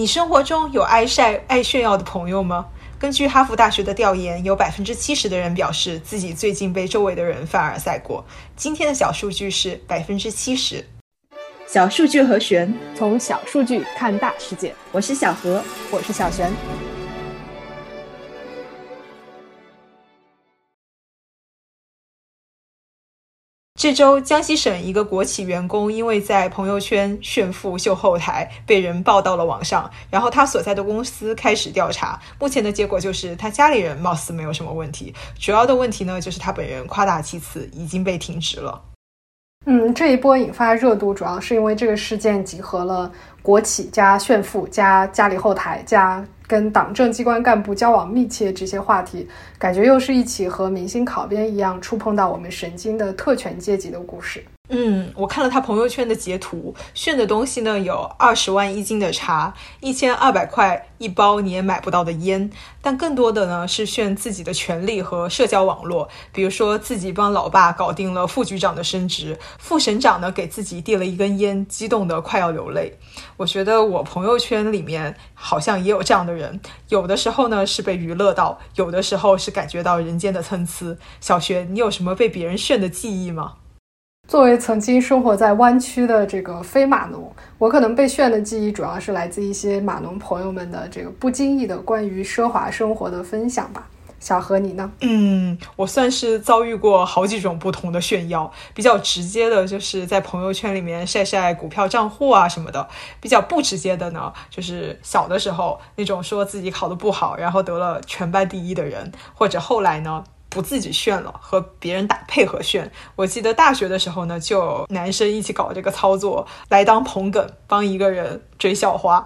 你生活中有爱晒、爱炫耀的朋友吗？根据哈佛大学的调研，有百分之七十的人表示自己最近被周围的人凡尔赛过。今天的小数据是百分之七十。小数据和玄，从小数据看大世界。我是小何，我是小璇。这周，江西省一个国企员工因为在朋友圈炫富秀后台，被人爆到了网上。然后他所在的公司开始调查，目前的结果就是他家里人貌似没有什么问题，主要的问题呢就是他本人夸大其词，已经被停职了。嗯，这一波引发热度，主要是因为这个事件集合了国企加炫富加家里后台加。跟党政机关干部交往密切这些话题，感觉又是一起和明星考编一样触碰到我们神经的特权阶级的故事。嗯，我看了他朋友圈的截图，炫的东西呢有二十万一斤的茶，一千二百块一包你也买不到的烟，但更多的呢是炫自己的权利和社交网络，比如说自己帮老爸搞定了副局长的升职，副省长呢给自己递了一根烟，激动得快要流泪。我觉得我朋友圈里面好像也有这样的人，有的时候呢是被娱乐到，有的时候是感觉到人间的参差。小学，你有什么被别人炫的记忆吗？作为曾经生活在湾区的这个非码农，我可能被炫的记忆主要是来自一些码农朋友们的这个不经意的关于奢华生活的分享吧。小何，你呢？嗯，我算是遭遇过好几种不同的炫耀，比较直接的就是在朋友圈里面晒晒股票账户啊什么的；比较不直接的呢，就是小的时候那种说自己考得不好，然后得了全班第一的人，或者后来呢。不自己炫了，和别人打配合炫。我记得大学的时候呢，就男生一起搞这个操作，来当捧哏，帮一个人追校花。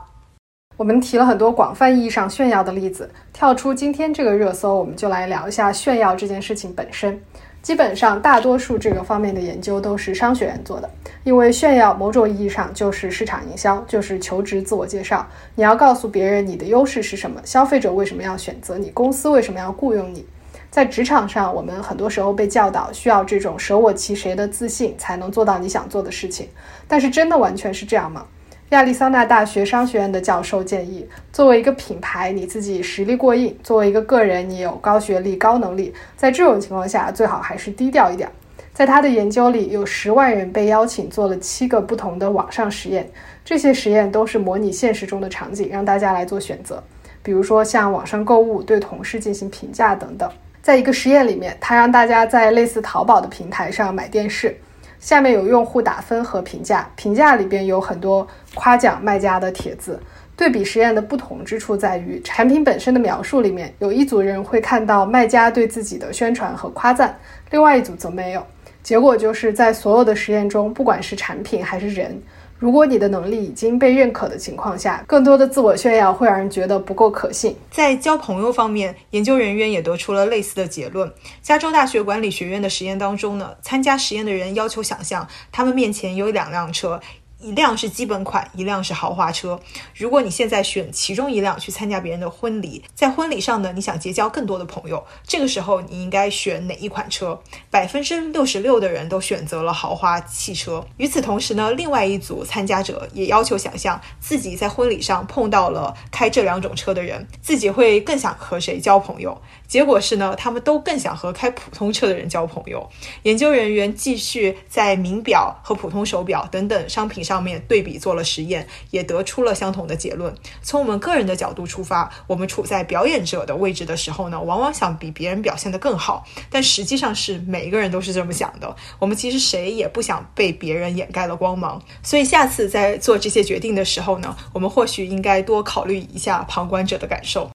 我们提了很多广泛意义上炫耀的例子，跳出今天这个热搜，我们就来聊一下炫耀这件事情本身。基本上，大多数这个方面的研究都是商学院做的，因为炫耀某种意义上就是市场营销，就是求职自我介绍。你要告诉别人你的优势是什么，消费者为什么要选择你，公司为什么要雇佣你。在职场上，我们很多时候被教导需要这种舍我其谁的自信，才能做到你想做的事情。但是，真的完全是这样吗？亚利桑那大学商学院的教授建议，作为一个品牌，你自己实力过硬；作为一个个人，你有高学历、高能力，在这种情况下，最好还是低调一点。在他的研究里，有十万人被邀请做了七个不同的网上实验，这些实验都是模拟现实中的场景，让大家来做选择，比如说像网上购物、对同事进行评价等等。在一个实验里面，他让大家在类似淘宝的平台上买电视，下面有用户打分和评价，评价里边有很多夸奖卖家的帖子。对比实验的不同之处在于，产品本身的描述里面有一组人会看到卖家对自己的宣传和夸赞，另外一组则没有。结果就是在所有的实验中，不管是产品还是人。如果你的能力已经被认可的情况下，更多的自我炫耀会让人觉得不够可信。在交朋友方面，研究人员也得出了类似的结论。加州大学管理学院的实验当中呢，参加实验的人要求想象他们面前有两辆车。一辆是基本款，一辆是豪华车。如果你现在选其中一辆去参加别人的婚礼，在婚礼上呢，你想结交更多的朋友，这个时候你应该选哪一款车？百分之六十六的人都选择了豪华汽车。与此同时呢，另外一组参加者也要求想象自己在婚礼上碰到了开这两种车的人，自己会更想和谁交朋友。结果是呢，他们都更想和开普通车的人交朋友。研究人员继续在名表和普通手表等等商品上上面对比做了实验，也得出了相同的结论。从我们个人的角度出发，我们处在表演者的位置的时候呢，往往想比别人表现得更好。但实际上是每一个人都是这么想的。我们其实谁也不想被别人掩盖了光芒。所以下次在做这些决定的时候呢，我们或许应该多考虑一下旁观者的感受。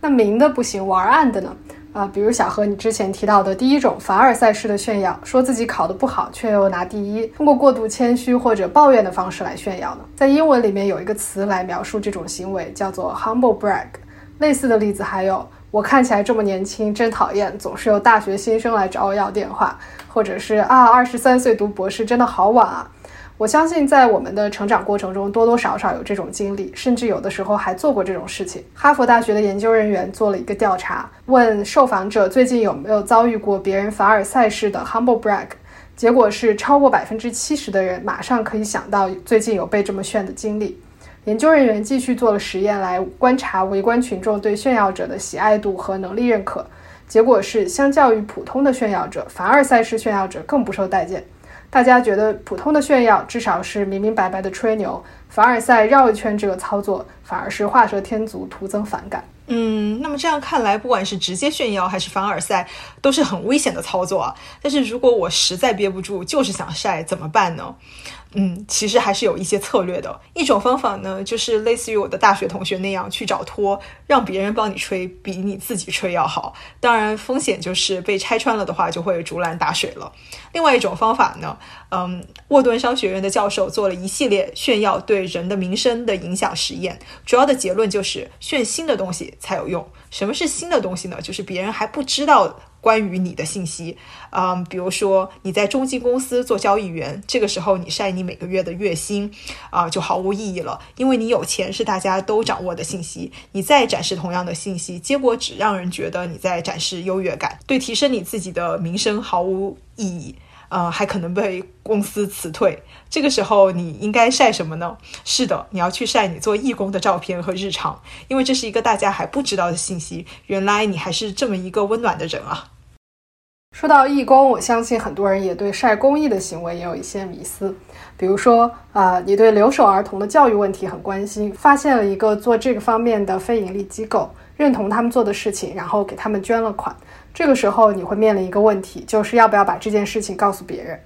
那明的不行，玩暗的呢？啊，比如小何你之前提到的第一种凡尔赛式的炫耀，说自己考得不好却又拿第一，通过过度谦虚或者抱怨的方式来炫耀呢？在英文里面有一个词来描述这种行为，叫做 humble brag。类似的例子还有，我看起来这么年轻，真讨厌，总是有大学新生来找我要电话，或者是啊，二十三岁读博士真的好晚啊。我相信，在我们的成长过程中，多多少少有这种经历，甚至有的时候还做过这种事情。哈佛大学的研究人员做了一个调查，问受访者最近有没有遭遇过别人凡尔赛式的 humble brag，结果是超过百分之七十的人马上可以想到最近有被这么炫的经历。研究人员继续做了实验，来观察围观群众对炫耀者的喜爱度和能力认可。结果是，相较于普通的炫耀者，凡尔赛式炫耀者更不受待见。大家觉得普通的炫耀至少是明明白白的吹牛，凡尔赛绕一圈这个操作反而是画蛇添足，徒增反感。嗯，那么这样看来，不管是直接炫耀还是凡尔赛，都是很危险的操作啊。但是如果我实在憋不住，就是想晒，怎么办呢？嗯，其实还是有一些策略的。一种方法呢，就是类似于我的大学同学那样去找托，让别人帮你吹，比你自己吹要好。当然，风险就是被拆穿了的话，就会竹篮打水了。另外一种方法呢，嗯，沃顿商学院的教授做了一系列炫耀对人的名声的影响实验，主要的结论就是炫新的东西才有用。什么是新的东西呢？就是别人还不知道。关于你的信息，嗯，比如说你在中金公司做交易员，这个时候你晒你每个月的月薪，啊，就毫无意义了，因为你有钱是大家都掌握的信息，你再展示同样的信息，结果只让人觉得你在展示优越感，对提升你自己的名声毫无意义，呃，还可能被公司辞退。这个时候你应该晒什么呢？是的，你要去晒你做义工的照片和日常，因为这是一个大家还不知道的信息。原来你还是这么一个温暖的人啊！说到义工，我相信很多人也对晒公益的行为也有一些迷思。比如说，啊，你对留守儿童的教育问题很关心，发现了一个做这个方面的非盈利机构，认同他们做的事情，然后给他们捐了款。这个时候，你会面临一个问题，就是要不要把这件事情告诉别人。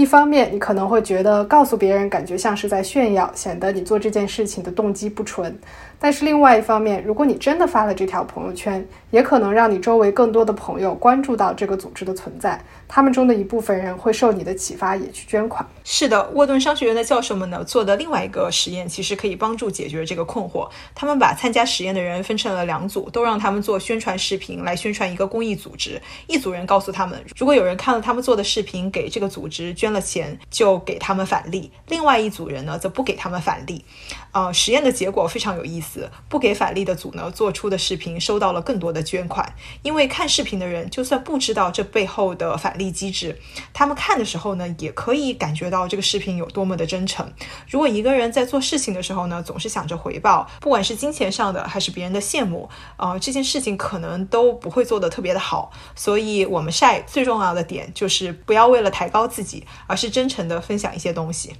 一方面，你可能会觉得告诉别人感觉像是在炫耀，显得你做这件事情的动机不纯。但是另外一方面，如果你真的发了这条朋友圈，也可能让你周围更多的朋友关注到这个组织的存在，他们中的一部分人会受你的启发，也去捐款。是的，沃顿商学院的教授们呢做的另外一个实验，其实可以帮助解决这个困惑。他们把参加实验的人分成了两组，都让他们做宣传视频来宣传一个公益组织。一组人告诉他们，如果有人看了他们做的视频，给这个组织捐了钱，就给他们返利；另外一组人呢，则不给他们返利。啊，实验的结果非常有意思。不给返利的组呢，做出的视频收到了更多的捐款，因为看视频的人就算不知道这背后的返利机制，他们看的时候呢，也可以感觉到这个视频有多么的真诚。如果一个人在做事情的时候呢，总是想着回报，不管是金钱上的还是别人的羡慕，呃，这件事情可能都不会做得特别的好。所以，我们晒最重要的点就是不要为了抬高自己，而是真诚的分享一些东西。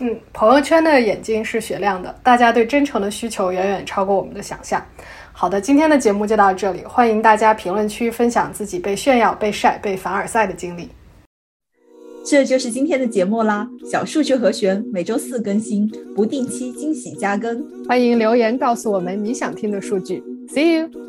嗯，朋友圈的眼睛是雪亮的，大家对真诚的需求远远超过我们的想象。好的，今天的节目就到这里，欢迎大家评论区分享自己被炫耀、被晒、被凡尔赛的经历。这就是今天的节目啦，小数据和弦每周四更新，不定期惊喜加更，欢迎留言告诉我们你想听的数据。See you。